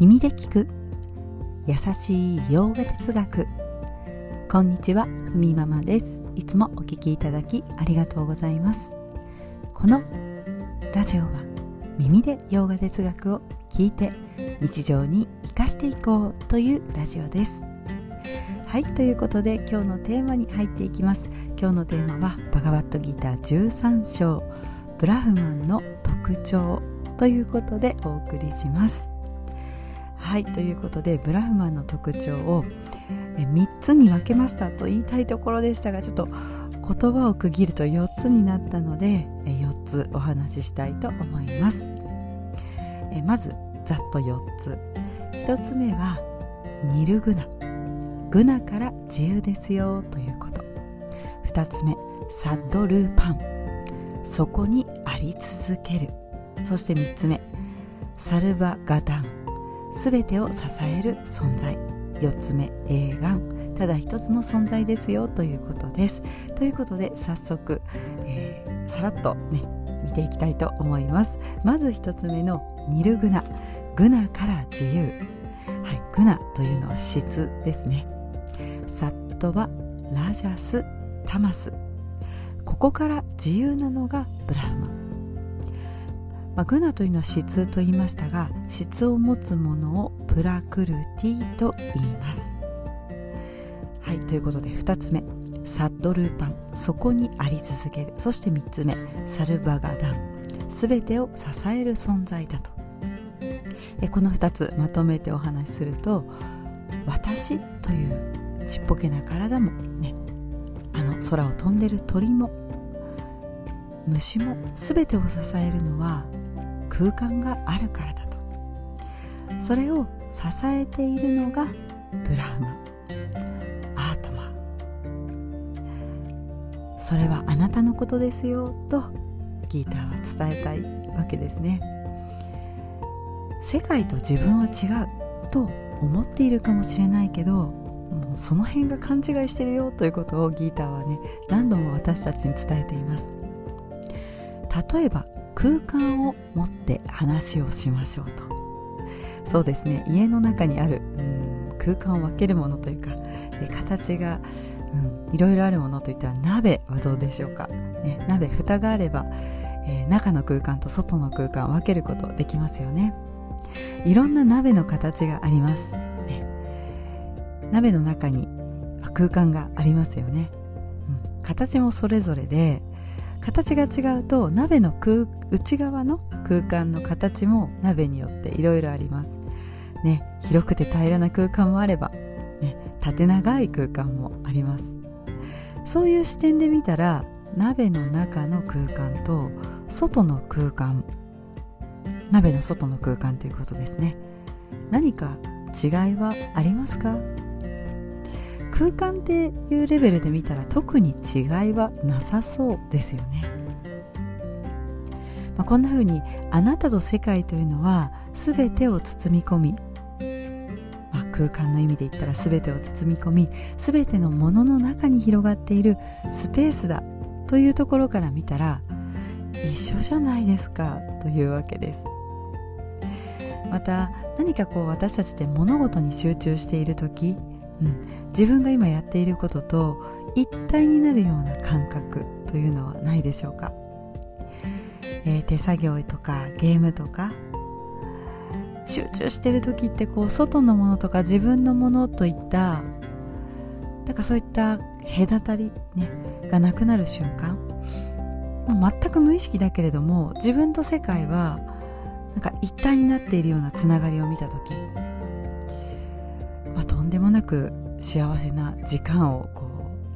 耳で聞く。優しい洋画哲学。こんにちはふみママです。いつもお聞きいただきありがとうございます。このラジオは耳で洋画哲学を聞いて日常に生かしていこうというラジオです。はいということで今日のテーマに入っていきます。今日のテーマはバガバットギター13章ブラフマンの特徴ということでお送りします。はいということでブラフマンの特徴を3つに分けましたと言いたいところでしたがちょっと言葉を区切ると4つになったので4つお話ししたいと思います。まずざっと4つ。1つ目はニルグナ。グナから自由ですよということ。2つ目サッドルーパン。そこにあり続ける。そして3つ目サルバガダン。全てを支える存在。4つ目映画ただ一つの存在ですよということです。ということで早速、えー、さらっとね見ていきたいと思います。まず1つ目のニルグナ。グナから自由。はいグナというのは質ですね。サットバラジャスタマス。ここから自由なのがブラフマ。まあ、グナというのは質と言いましたが質を持つものをプラクルティと言います。はいということで2つ目。サッドルーパン。そこにあり続ける。そして3つ目。サルバガダン全てを支える存在だと。でこの2つまとめてお話しすると私というちっぽけな体もねあの空を飛んでる鳥も虫も全てを支えるのは空間があるからだと。それを支えているのがブラフマ。アートマ。それはあなたのことですよとギーターは伝えたいわけですね。世界と自分は違うと思っているかもしれないけどもうその辺が勘違いしてるよということをギーターはね何度も私たちに伝えています。例えば空間を持って話をしましょうと。そうですね。家の中にあるうん空間を分けるものというか形が、うん、いろいろあるものといったら鍋はどうでしょうか、ね、鍋蓋があれば、えー、中の空間と外の空間を分けることできますよね。いろんな鍋の形があります、ね、鍋の中に空間がありますよね、うん、形もそれぞれで形が違うと鍋の空内側の空間の形も鍋によっていろいろあります。ね広くて平らな空間もあれば、ね、縦長い空間もあります。そういう視点で見たら鍋の中の空間と外の空間鍋の外の空間ということですね。何か違いはありますか？空間っていうレベルで見たら特に違いはなさそうですよね、まあ、こんな風にあなたと世界というのは全てを包み込み、まあ、空間の意味で言ったら全てを包み込み全てのものの中に広がっているスペースだというところから見たら一緒じゃないですかというわけです。また何かこう私たちで物事に集中している時うん、自分が今やっていることと一体になるような感覚というのはないでしょうか、えー、手作業とかゲームとか集中してる時ってこう外のものとか自分のものといったなんかそういった隔たり、ね、がなくなる瞬間。全く無意識だけれども自分と世界はなんか一体になっているようなつながりを見た時まあ、とんでもなく幸せな時間をこ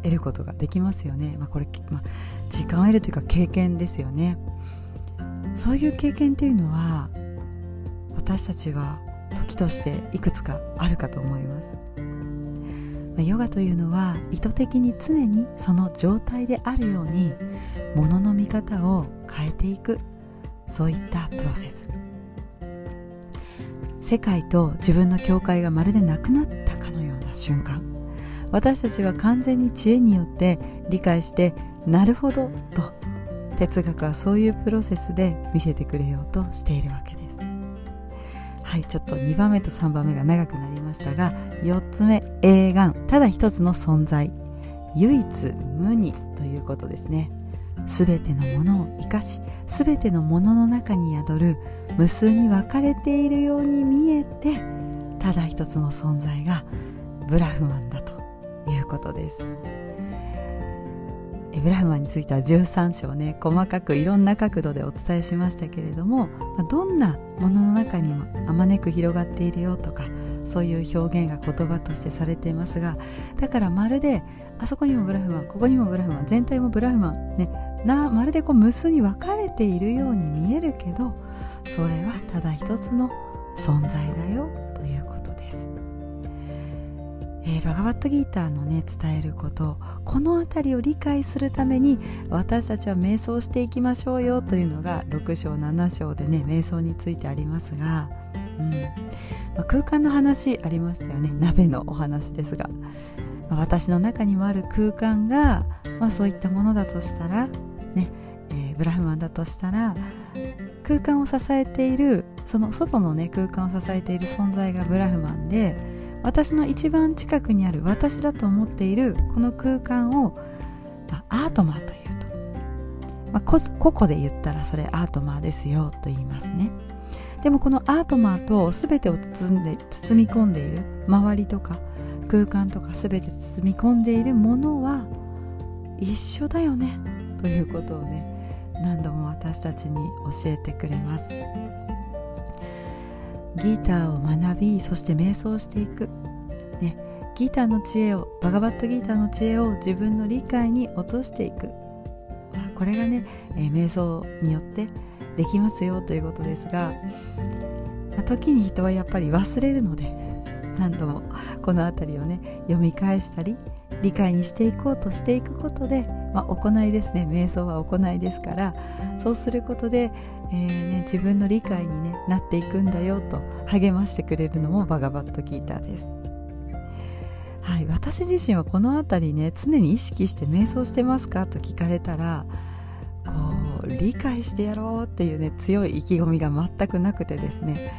う得ることができますよね、まあ、これ、まあ、時間を得るというか経験ですよね。そういう経験っていうのは私たちは時としていくつかあるかと思います、まあ、ヨガというのは意図的に常にその状態であるようにものの見方を変えていくそういったプロセス。世界と自分の境界がまるでなくなったかのような瞬間。私たちは完全に知恵によって理解してなるほどと哲学はそういうプロセスで見せてくれようとしているわけです。はいちょっと2番目と3番目が長くなりましたが4つ目映画ただ一つの存在。唯一無二ということですね。全てのものを生かし全てのものの中に宿る無数に分かれているように見えてただ一つの存在がブラフマンだということです。ブラフマンについては13章ね細かくいろんな角度でお伝えしましたけれどもどんなものの中にもあまねく広がっているよとかそういう表現が言葉としてされていますがだからまるであそこにもブラフマンここにもブラフマン全体もブラフマンねなまるでこう無数に分かれているように見えるけどそれはただ一つの存在だよということです、えー、バガバットギーターのね伝えることこの辺りを理解するために私たちは瞑想していきましょうよというのが6章7章でね瞑想についてありますが、うん。まあ、空間の話ありましたよね。鍋のお話ですが、まあ、私の中にもある空間が、まあ、そういったものだとしたらね、えー、ブラフマンだとしたら空間を支えているその外のね空間を支えている存在がブラフマンで私の一番近くにある私だと思っているこの空間を、まあ、アートマーというと、まあ、個々で言ったらそれアートマーですよと言いますね。でもこのアートマーと全てを包んで包み込んでいる周りとか空間とか全て包み込んでいるものは一緒だよねということをね何度も私たちに教えてくれます。ギターを学びそして瞑想していく、ね、ギターの知恵をバガバットギターの知恵を自分の理解に落としていく、これがね、えー、瞑想によってできますよということですが、まあ、時に人はやっぱり忘れるので何度もこの辺りをね読み返したり理解にしていこうとしていくことでまあ、行いですね。瞑想は行いですからそうすることで、えーね、自分の理解に、ね、なっていくんだよと励ましてくれるのもバガバットギーターです。はい、私自身はこの辺りね常に意識して瞑想してますかと聞かれたらこう理解してやろうっていうね強い意気込みが全くなくてですね。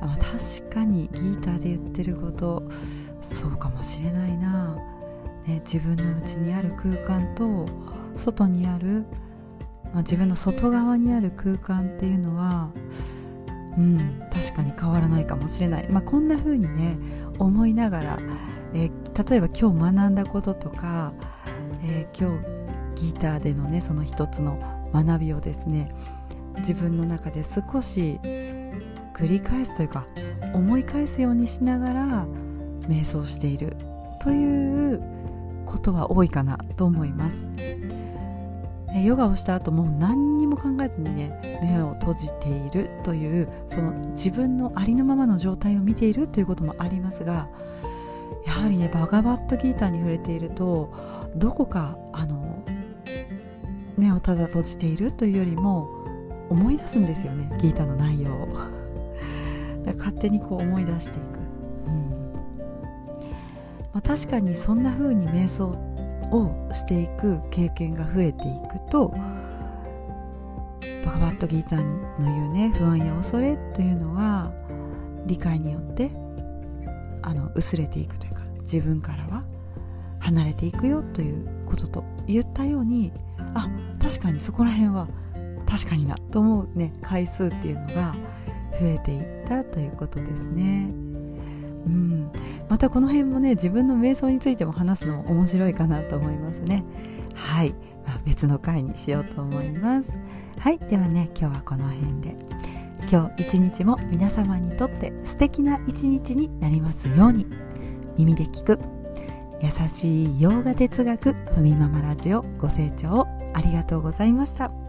あ、確かにギーターで言ってることそうかもしれないな。ね、自分の内にある空間と外にある、まあ、自分の外側にある空間っていうのはうん確かに変わらないかもしれない、まあ、こんな風にね思いながら、えー、例えば今日学んだこととか、えー、今日ギターでのねその一つの学びをですね自分の中で少し繰り返すというか思い返すようにしながら瞑想しているということは多いかなと思います。ヨガをした後もう何にも考えずにね目を閉じているというその自分のありのままの状態を見ているということもありますがやはりねバガバットギーターに触れているとどこかあの目をただ閉じているというよりも思い出すんですよねギーターの内容を。勝手にこう思い出していまあ、確かにそんな風に瞑想をしていく経験が増えていくとバカバットギーターの言うね不安や恐れというのは理解によってあの薄れていくというか自分からは離れていくよということと言ったようにあ確かにそこら辺は確かになと思うね回数っていうのが増えていったということですね。うん。またこの辺もね自分の瞑想についても話すのも面白いかなと思いますね。はい、まあ、別の回にしようと思います。はい。ではね今日はこの辺で。今日一日も皆様にとって素敵な一日になりますように。耳で聞く。優しい洋画哲学ふみママラジオご清聴ありがとうございました。